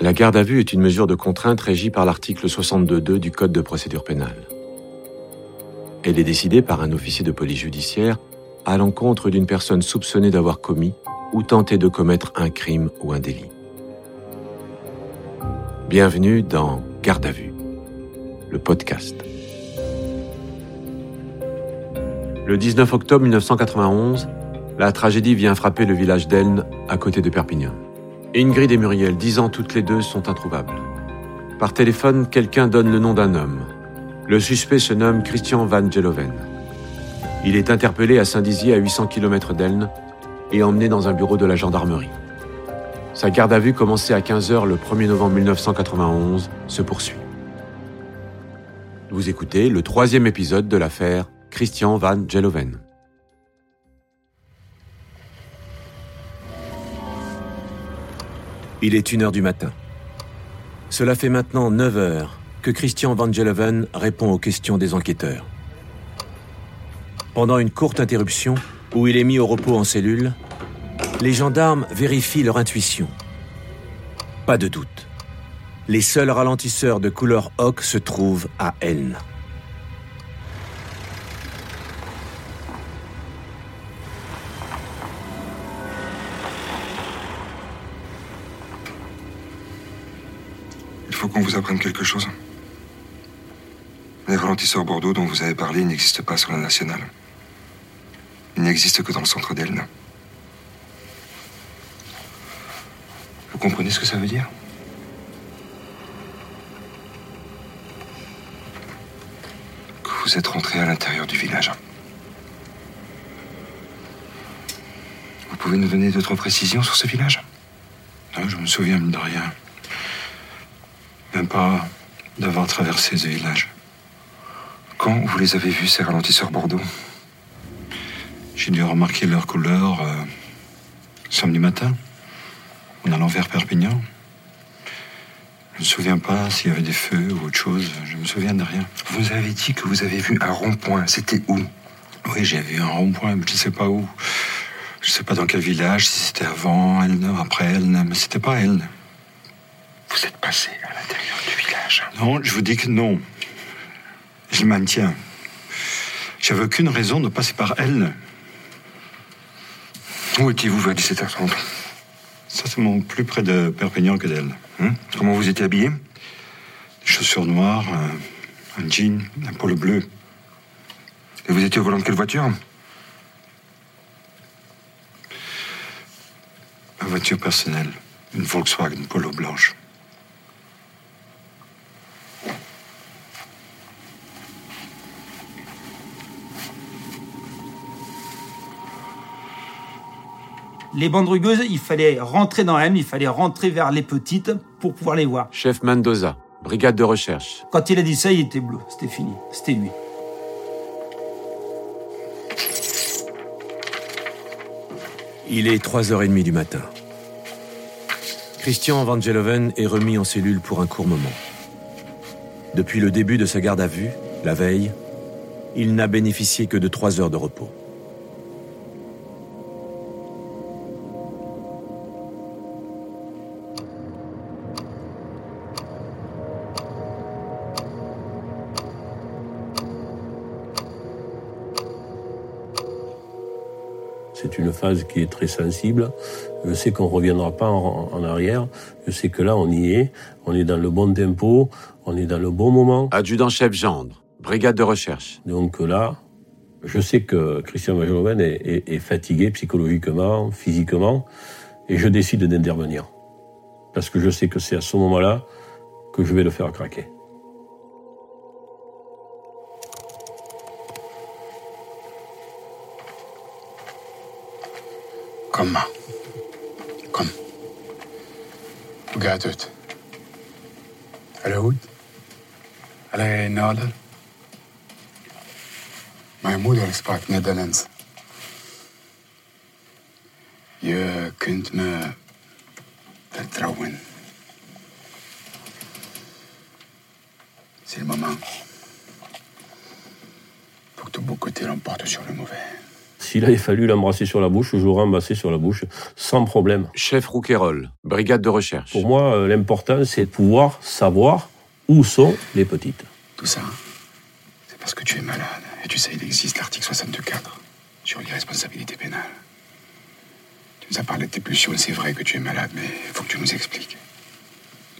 La garde à vue est une mesure de contrainte régie par l'article 62.2 du Code de procédure pénale. Elle est décidée par un officier de police judiciaire à l'encontre d'une personne soupçonnée d'avoir commis ou tenté de commettre un crime ou un délit. Bienvenue dans Garde à vue, le podcast. Le 19 octobre 1991, la tragédie vient frapper le village d'Elne, à côté de Perpignan. Ingrid et Muriel, dix ans toutes les deux, sont introuvables. Par téléphone, quelqu'un donne le nom d'un homme. Le suspect se nomme Christian Van Geloven. Il est interpellé à Saint-Dizier, à 800 km d'Elne, et emmené dans un bureau de la gendarmerie. Sa garde à vue, commencée à 15h le 1er novembre 1991, se poursuit. Vous écoutez le troisième épisode de l'affaire Christian Van Geloven. Il est une heure du matin. Cela fait maintenant 9 heures que Christian Van Geloven répond aux questions des enquêteurs. Pendant une courte interruption, où il est mis au repos en cellule, les gendarmes vérifient leur intuition. Pas de doute. Les seuls ralentisseurs de couleur ocre se trouvent à Elne. Qu'on vous apprenne quelque chose. Les ralentisseurs Bordeaux dont vous avez parlé n'existent pas sur la nationale. Ils n'existent que dans le centre d'Elne. Vous comprenez ce que ça veut dire? Que vous êtes rentré à l'intérieur du village. Vous pouvez nous donner d'autres précisions sur ce village? Non, je me souviens de rien. Même pas d'avoir traversé ce village. Quand vous les avez vus, ces ralentisseurs Bordeaux? J'ai dû remarquer leur couleur euh, samedi matin, en allant vers Perpignan. Je ne me souviens pas s'il y avait des feux ou autre chose. Je me souviens de rien. Vous avez dit que vous avez vu un rond-point. C'était où? Oui, j'ai vu un rond-point, mais je ne sais pas où. Je ne sais pas dans quel village, si c'était avant Elne, après Elne, mais c'était pas Elne. Vous êtes passé à l'intérieur du village Non, je vous dis que non. Je maintiens. J'avais aucune raison de passer par Elne. Où étiez-vous vers 17h30 Ça, c'est mon plus près de Perpignan que d'Elne. Hein? Comment vous étiez habillé Des chaussures noires, un, un jean, un polo bleu. Et vous étiez au volant de quelle voiture? Ma voiture personnelle, une Volkswagen Polo blanche. Les bandes rugueuses, il fallait rentrer dans elles, il fallait rentrer vers les petites pour pouvoir les voir. Chef Mendoza, brigade de recherche. Quand il a dit ça, il était bleu. C'était fini. C'était lui. Il est 3h30 du matin. Christian Van Geloven est remis en cellule pour un court moment. Depuis le début de sa garde à vue, la veille, il n'a bénéficié que de 3 heures de repos. C'est une phase qui est très sensible. Je sais qu'on ne reviendra pas en, en, arrière. Je sais que là, on y est. On est dans le bon tempo. On est dans le bon moment. Adjudant-chef Gendre, brigade de recherche. Donc là, je sais que Christian est, est, est, fatigué psychologiquement, physiquement, et je décide d'intervenir. Parce que je sais que c'est à ce moment-là que je vais le faire craquer. Kom maar. Kom. Hoe gaat het? Alles goed? Alle in orde? Mijn moeder sprak Nederlands. Je kunt me vertrouwen. C'est le moment. Faut que ton beau côté l'emporte sur le mauvais. S'il avait fallu l'embrasser sur la bouche, je l'aurais embrassé sur la bouche, sans problème. Chef Rouquayrol, brigade de recherche. Pour moi, euh, l'important, c'est de pouvoir savoir où sont les petites. Tout ça, c'est parce que tu es malade. Et tu sais, il existe l'article 64 sur l'irresponsabilité pénale. Tu nous as parlé de tes pulsions, c'est vrai que tu es malade, mais il faut que tu nous expliques.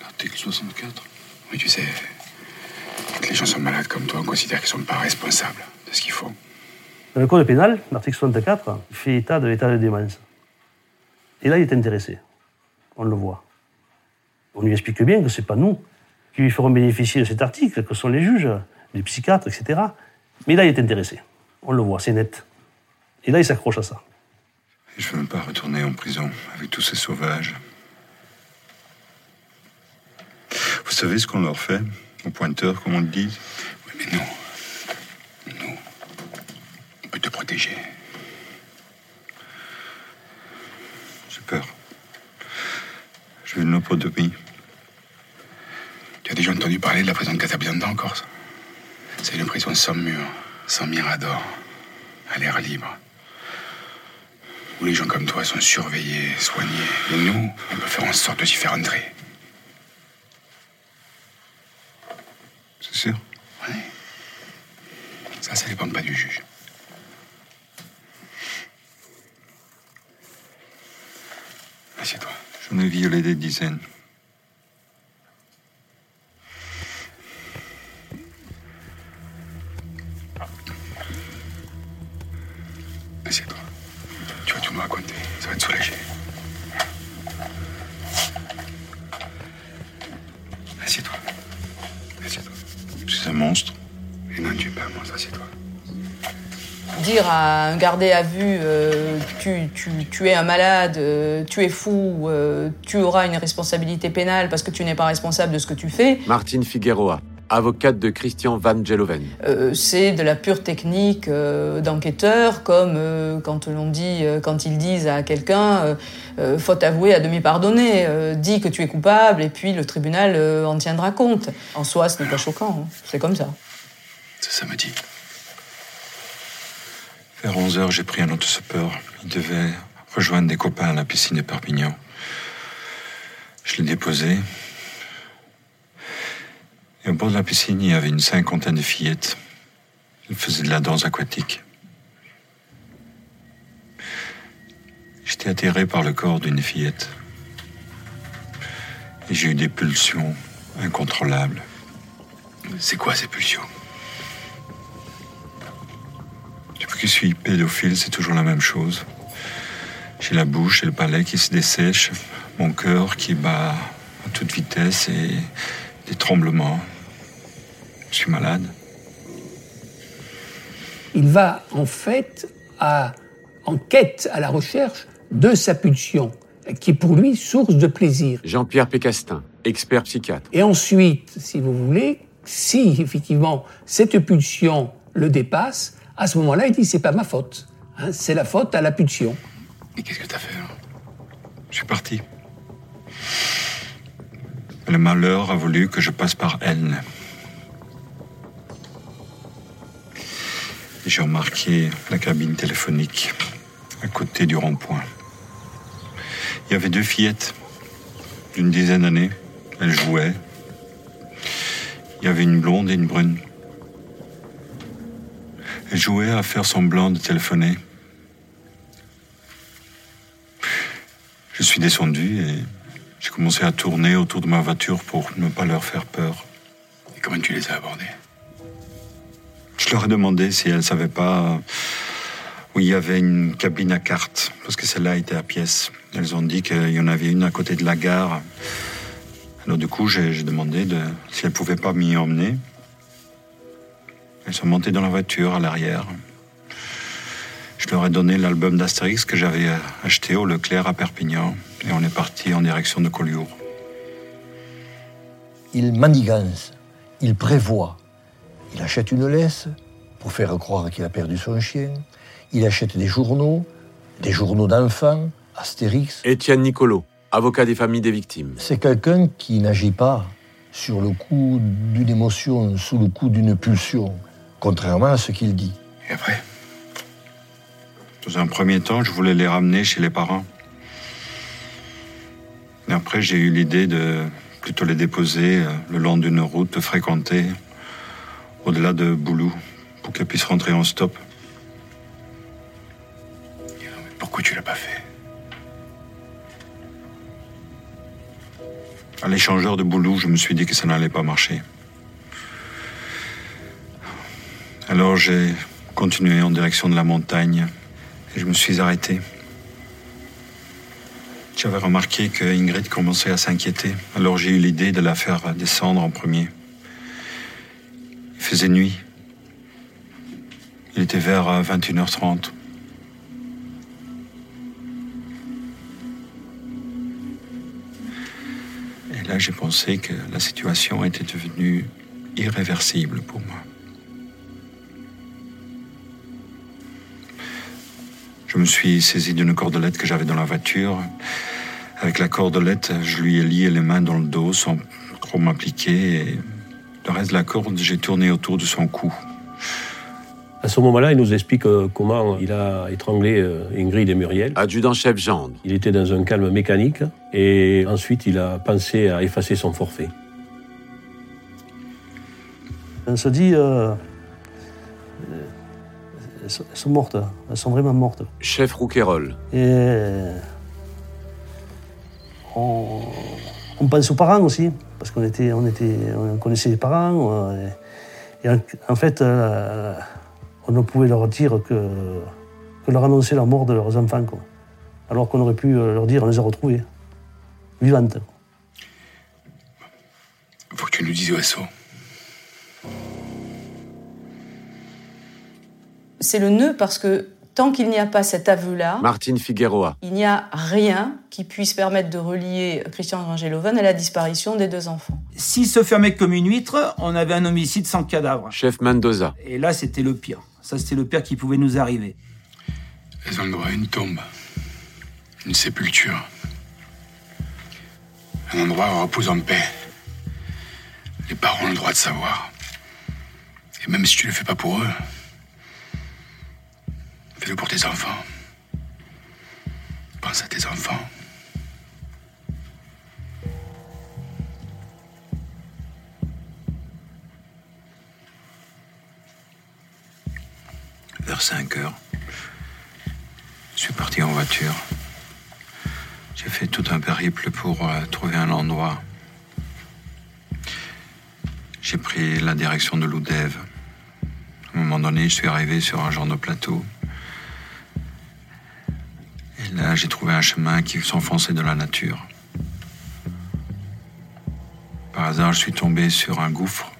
L'article 64 Oui, tu sais, quand les gens sont malades comme toi, on considère qu'ils sont pas responsables de ce qu'ils font. Dans le code pénal, l'article 64 il fait état de l'état de démence. Et là, il est intéressé. On le voit. On lui explique bien que ce n'est pas nous qui lui ferons bénéficier de cet article, que sont les juges, les psychiatres, etc. Mais là, il est intéressé. On le voit, c'est net. Et là, il s'accroche à ça. Je veux même pas retourner en prison avec tous ces sauvages. Vous savez ce qu'on leur fait aux pointeurs, comme on le dit Oui, mais nous, nous, on peut te protéger. J'ai peur. Veux une lobotomie. Tu as déjà entendu parler de la prison de Catabianda en Corse C'est une prison sans mur, sans mirador, à l'air libre. Où les gens comme toi sont surveillés, soignés. Et nous, on peut faire en sorte de s'y faire entrer. C'est sûr? Oui. Ça, ça dépend pas du juge. Assieds-toi. J'en ai violé des dizaines. Dire à un gardé à vue, euh, tu, tu, tu es un malade, euh, tu es fou, euh, tu auras une responsabilité pénale parce que tu n'es pas responsable de ce que tu fais, Martine Figueroa, avocate de Christian Van Geloven. euh, c'est de la pure technique euh, d'enquêteur, comme euh, quand l'on dit, euh, quand ils disent à quelqu'un, euh, euh, faute avouée à demi pardonnée, euh, dis que tu es coupable et puis le tribunal euh, en tiendra compte. En soi, ce n'est pas choquant, hein. c'est comme ça. C'est samedi. Vers 11 heures, j'ai pris un autostoppeur. Il devait rejoindre des copains à la piscine de Perpignan. Je l'ai déposé. Et au bord de la piscine, il y avait une cinquantaine de fillettes. Elles faisaient de la danse aquatique. J'étais atterré par le corps d'une fillette. Et j'ai eu des pulsions incontrôlables. C'est quoi ces pulsions? Depuis que je suis pédophile, c'est toujours la même chose. J'ai la bouche et le palais qui se dessèchent, mon cœur qui bat à toute vitesse et des tremblements. Je suis malade. il va en fait à, en quête, à la recherche de sa pulsion, qui est pour lui source de plaisir. Jean-Pierre Pécastin, expert psychiatre. Et ensuite, si vous voulez, si effectivement cette pulsion le dépasse, à ce moment-là, il dit c'est pas ma faute, hein, c'est la faute à la pulsion. Et qu'est-ce que t'as fait Je suis parti. Le malheur a voulu que je passe par elle. J'ai remarqué la cabine téléphonique à côté du rond-point. Il y avait deux fillettes d'une dizaine d'années. Elles jouaient. Il y avait une blonde et une brune. Elles jouaient à faire semblant de téléphoner. Je suis descendu et j'ai commencé à tourner autour de ma voiture pour ne pas leur faire peur. Et comment tu les as abordés? Je leur ai demandé si elles ne savaient pas où il y avait une cabine à cartes, parce que celle-là était à pièces. Elles ont dit qu'il y en avait une à côté de la gare. Alors du coup, j'ai j'ai demandé de, si elles ne pouvaient pas m'y emmener. Elles sont montées dans la voiture à l'arrière. Je leur ai donné l'album d'Astérix que j'avais euh, acheté au Leclerc à Perpignan. Et on est parti en direction de Collioure. Il manigance, il prévoit. Il achète une laisse pour faire croire qu'il a perdu son chien. Il achète des journaux, des journaux d'enfants, Astérix. Étienne Nicolo, avocat des familles des victimes. C'est quelqu'un qui n'agit pas sur le coup d'une émotion, sous le coup d'une pulsion, contrairement à ce qu'il dit. Et après? Dans un premier temps, je voulais les ramener chez les parents. Et après, j'ai eu l'idée de plutôt les déposer euh, le long d'une route fréquentée au-delà de Boulou pour qu'elles puissent rentrer en stop. Pourquoi tu l'as pas fait? À l'échangeur de Boulou, je me suis dit que ça n'allait pas marcher. Alors j'ai continué en direction de la montagne et je me suis arrêté. J'avais remarqué que Ingrid commençait à s'inquiéter, alors j'ai eu l'idée de la faire descendre en premier. Il faisait nuit. Il était vers 21h30. Et là, j'ai pensé que la situation était devenue irréversible pour moi. Je me suis saisi d'une cordelette que j'avais dans la voiture. Avec la cordelette, je lui ai lié les mains dans le dos sans trop m'appliquer. Et le reste de la corde, j'ai tourné autour de son cou. À ce moment-là, il nous explique euh, comment il a étranglé euh, Ingrid et Muriel. Adjudant-chef Gendre. Il était dans un calme mécanique et ensuite il a pensé à effacer son forfait. On se dit, euh, elles sont- mortes, elles sont vraiment mortes. Chef Rouquayrol. Et on, on pense aux parents aussi, parce qu'on était, on était, on connaissait les parents. euh, Et, et en, en fait, euh, on ne pouvait leur dire que, que leur annoncer la mort de leurs enfants, quoi. alors qu'on aurait pu euh, leur dire on les a retrouvés, vivantes. Faut que tu nous dises où elles C'est le nœud parce que tant qu'il n'y a pas cet aveu-là, Martine Figueroa. il n'y a rien qui puisse permettre de relier Christian Rangeloven à la disparition des deux enfants. S'il se fermait comme une huître, on avait un homicide sans cadavre. Chef Mendoza. Et là, c'était le pire. Ça, c'était le pire qui pouvait nous arriver. Elles ont le droit à une tombe, une sépulture, un endroit où on repose en paix. Les parents ont le droit de savoir. Et même si tu le fais pas pour eux, pour tes enfants. Pense à tes enfants. Vers 5 heures, je suis parti en voiture. J'ai fait tout un périple pour euh, trouver un endroit. J'ai pris la direction de l'Oudève. À un moment donné, je suis arrivé sur un genre de plateau. Là, j'ai trouvé un chemin qui s'enfonçait dans la nature. Par hasard, je suis tombé sur un gouffre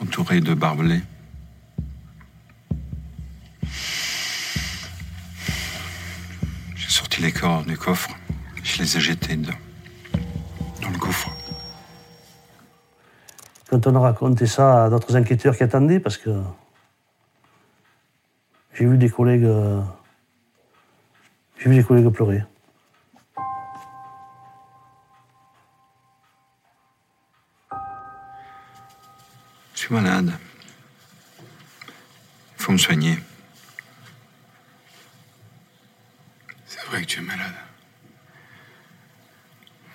entouré de barbelés. J'ai sorti les corps du coffre. Je les ai jetés. Dans le gouffre. Quand on a raconté ça à d'autres enquêteurs qui attendaient, parce que j'ai vu des collègues, euh, j'ai vu des collègues pleurer. Je suis malade. Il faut me soigner. C'est vrai que tu es malade.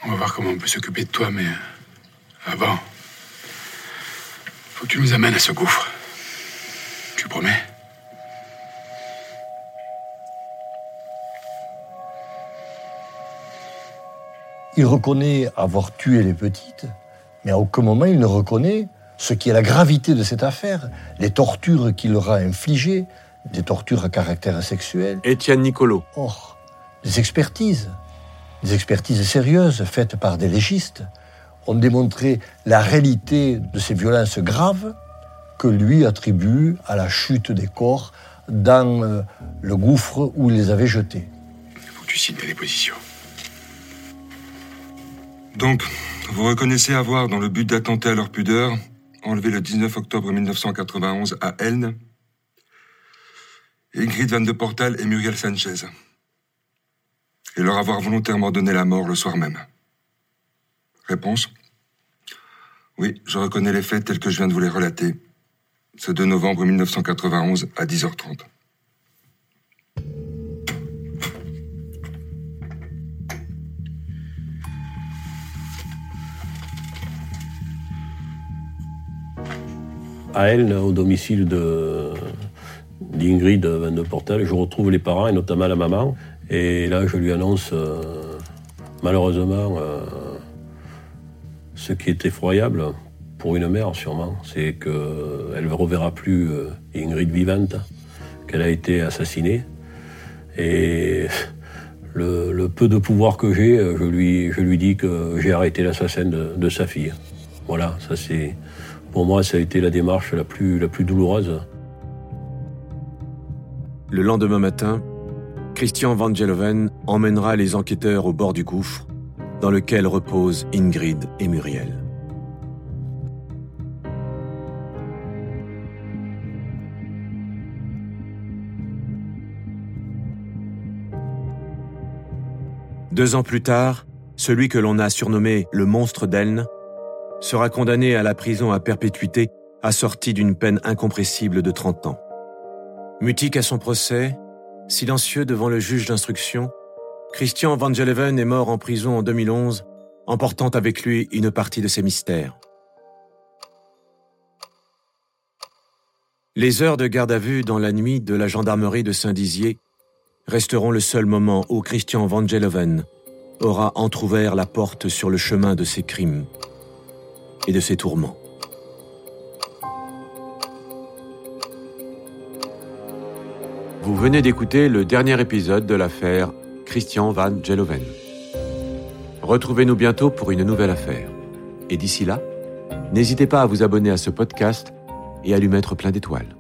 On va voir comment on peut s'occuper de toi, mais avant, faut que tu nous amènes à ce gouffre. Tu promets? Il reconnaît avoir tué les petites, mais à aucun moment il ne reconnaît ce qui est la gravité de cette affaire, les tortures qu'il leur a infligées, des tortures à caractère sexuel. Étienne Nicolo. Or, des expertises, des expertises sérieuses faites par des légistes, ont démontré la réalité de ces violences graves que lui attribue à la chute des corps dans euh, le gouffre où il les avait jetés. Faut que tu signes ta déposition. Donc, vous reconnaissez avoir, dans le but d'attenter à leur pudeur, enlevé le 19 octobre 1991 à Elne, Ingrid Van de Portal et Muriel Sanchez, et leur avoir volontairement donné la mort le soir même. Réponse Oui, je reconnais les faits tels que je viens de vous les relater. Ce 2 novembre 1991 à 10h30. À Elne, au domicile de d'Ingrid Van de Portel. Je retrouve les parents et notamment la maman. Et là, je lui annonce, euh, malheureusement, euh, ce qui est effroyable pour une mère sûrement, c'est qu'elle ne reverra plus euh, Ingrid vivante, qu'elle a été assassinée. Et le, peu de pouvoir que j'ai, je lui, dis que j'ai arrêté l'assassin de, sa fille. Voilà, ça c'est. Pour moi, ça a été la démarche la plus, douloureuse. Le lendemain matin, Christian Van Geloven emmènera les enquêteurs au bord du gouffre dans lequel reposent Ingrid et Muriel. Deux ans plus tard, celui que l'on a surnommé le monstre d'Elne sera condamné à la prison à perpétuité assorti d'une peine incompressible de 30 ans. Mutique à son procès, silencieux devant le juge d'instruction, Christian Van Geleven est mort en prison en 2011, emportant avec lui une partie de ses mystères. Les heures de garde à vue dans la nuit de la gendarmerie de Saint-Dizier resteront le seul moment où Christian Van Geloven aura entr'ouvert la porte sur le chemin de ses crimes et de ses tourments. Vous venez d'écouter le dernier épisode de l'affaire Christian Van Geloven. Retrouvez-nous bientôt pour une nouvelle affaire. Et d'ici là, n'hésitez pas à vous abonner à ce podcast et à lui mettre plein d'étoiles.